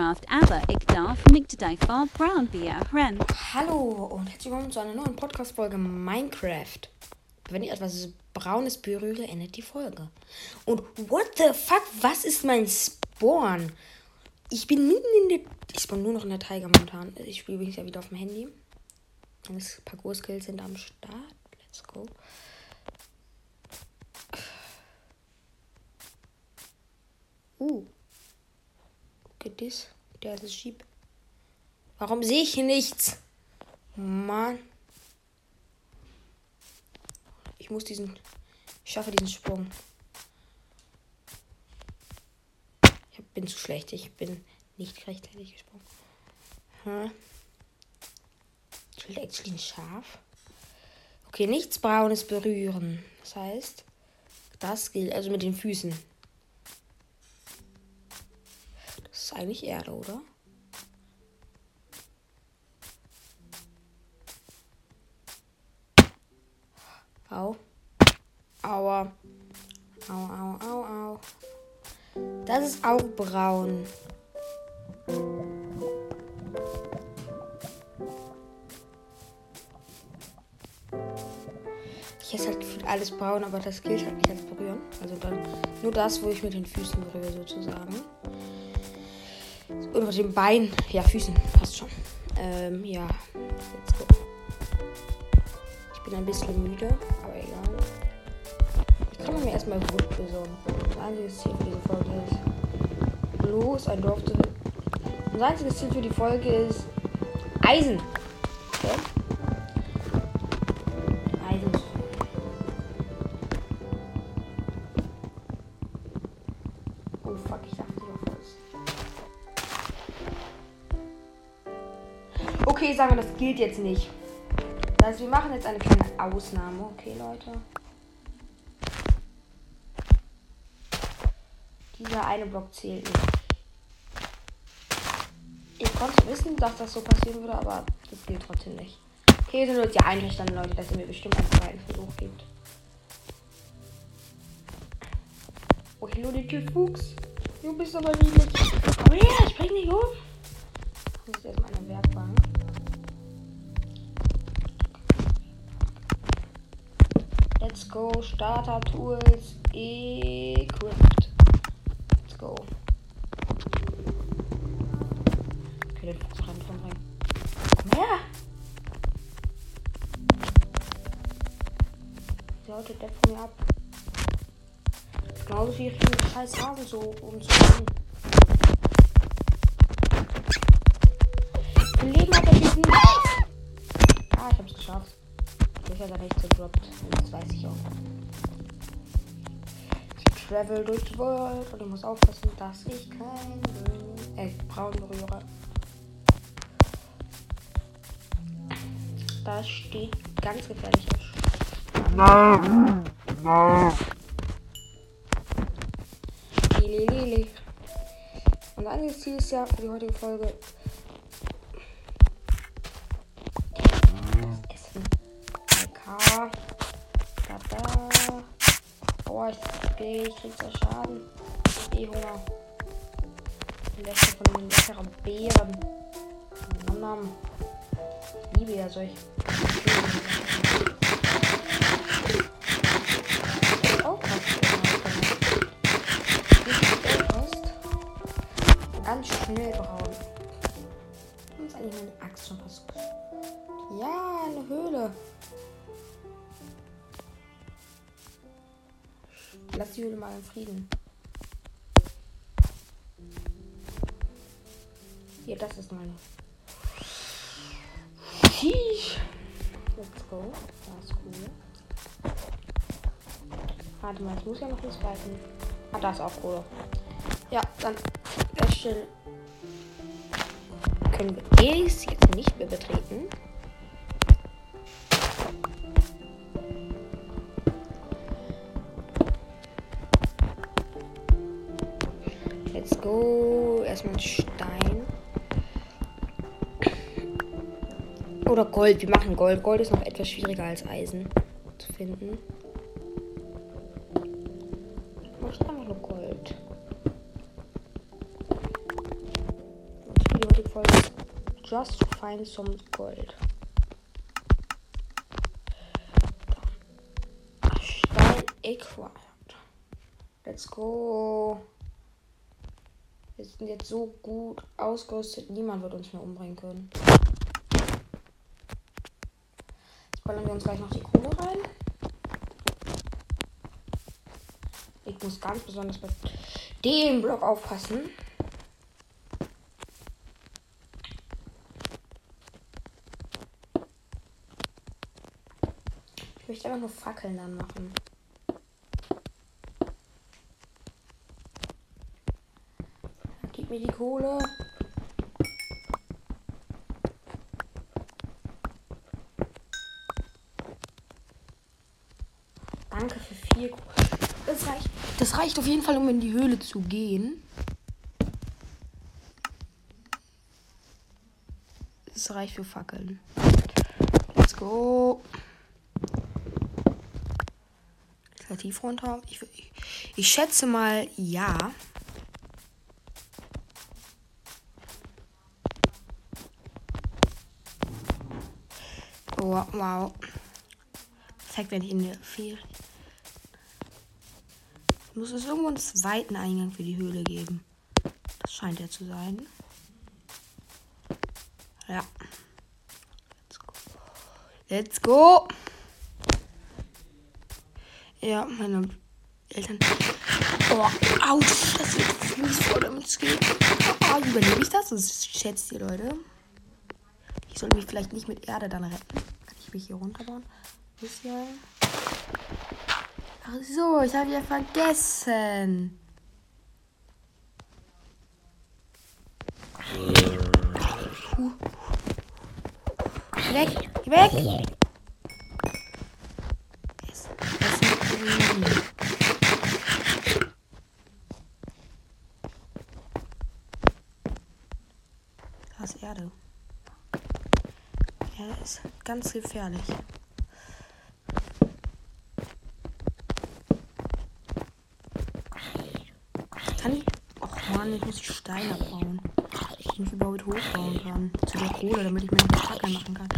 Minecraft, aber ich darf for brown via ren. Hallo und herzlich willkommen zu einer neuen Podcast-Folge Minecraft. Wenn ich etwas Braunes berühre, endet die Folge. Und what the fuck, was ist mein Spawn? Ich bin mitten in der. Ich spawn nur noch in der Tiger momentan. Ich spiele übrigens ja wieder auf dem Handy. Meine Parcours-Skills sind am Start. Let's go. Uh. This. Der ist Sheep. Warum sehe ich hier nichts? Mann. Ich muss diesen. Ich schaffe diesen Sprung. Ich bin zu schlecht. Ich bin nicht rechtzeitig gesprungen. Hm. Ich will actually ein Schaf. Okay, nichts Braunes berühren. Das heißt, das gilt also mit den Füßen. Ist eigentlich Erde, oder? Au. Aua. Au, au, au, au. Das ist auch braun. Ich esse halt gefühlt alles braun, aber das gilt halt nicht als berühren. Also dann nur das, wo ich mit den Füßen berühre, sozusagen. Mit den Beinen. Ja, Füßen. Passt schon. Ähm, ja. Let's go. Ich bin ein bisschen müde, aber egal. Ich kann mir erstmal Wood besorgen. Das einzige Ziel für diese Folge ist bloß ein Dorf zu Das einzige Ziel für die Folge ist Eisen. Okay? Eisen. Oh fuck, ich dachte, Okay, sagen wir, das gilt jetzt nicht. Heißt, wir machen jetzt eine kleine Ausnahme, okay, Leute? Dieser eine Block zählt nicht. Ich konnte wissen, dass das so passieren würde, aber das gilt trotzdem nicht. Okay, sind uns ja einverstanden, Leute, dass ihr mir bestimmt einen zweiten Versuch gibt. Oh, hallo, die Fuchs. Du bist aber niedlich. Komm her, spring nicht um. Das ist erstmal eine Werkbank. Go. Starter Tools equipped. Let's go. Okay, den Fuchs rein von rein. Komm her! Der haut der von mir ab. Genauso wie ich den scheiß Hasen so viel Leben hat der Typen? Ah, ich hab's geschafft. Ich habe nicht gedroppt. Das weiß ich auch. Ich travel durch die World und ich muss aufpassen, dass ich kein äh, braun berühre. Da steht ganz gefährlich. Lili, Lili. Und einiges Ziel ist ja für die heutige Folge K. Da, da. Oh, ich, ich krieg so Schaden. Eh Hunger. Lecker von den leckeren Beeren. Nom, nom. Ich liebe ja solche. Oh. Ganz schnell braun. Und ist eigentlich meine Axt schon fast. Ja, eine Höhle. Lass die Höhle mal in Frieden. Hier, das ist meine. Let's go. Das ist cool. Warte mal, ich muss ja noch was weiten. Ah, da ist auch Kohle. Ja, dann schön. Können wir es jetzt nicht mehr betreten. Let's go. Erstmal Stein. Oder Gold. Wir machen Gold. Gold ist noch etwas schwieriger als Eisen zu finden. Ich mach einfach nur Gold. Folge Just Find Some Gold. Stein Acquired. Let's go. Wir sind jetzt so gut ausgerüstet, niemand wird uns mehr umbringen können. Jetzt ballern wir uns gleich noch die Kohle rein. Ich muss ganz besonders bei dem Block aufpassen. Ich möchte einfach nur Fackeln dann machen. Mir die Kohle. Danke für vier Kohle. Das reicht, das reicht auf jeden Fall, um in die Höhle zu gehen. Das reicht für Fackeln. Let's go. Kreativ runter. Ich, ich, ich schätze mal ja. Oh, wow. Ich in der Fehl. Muss es irgendwo einen zweiten Eingang für die Höhle geben? Das scheint ja zu sein. Ja. Let's go. Let's go. Ja, meine Eltern. Oh, ouch. Das wird fies vor, damit geht. Oh, überlebe ich das? Das schätzt ihr, Leute. Ich sollte mich vielleicht nicht mit Erde dann retten. Mich hier runterbauen? Bisschen. Ach so, ich habe ja vergessen. Puh. Weg, weg. Das ist Erde. Ja, ist ganz gefährlich. Kann ich. Och man, ich muss die Steine abbauen. Ich mich überhaupt hochbauen kann. Zu der Kohle, damit ich mir eine Fackel machen kann.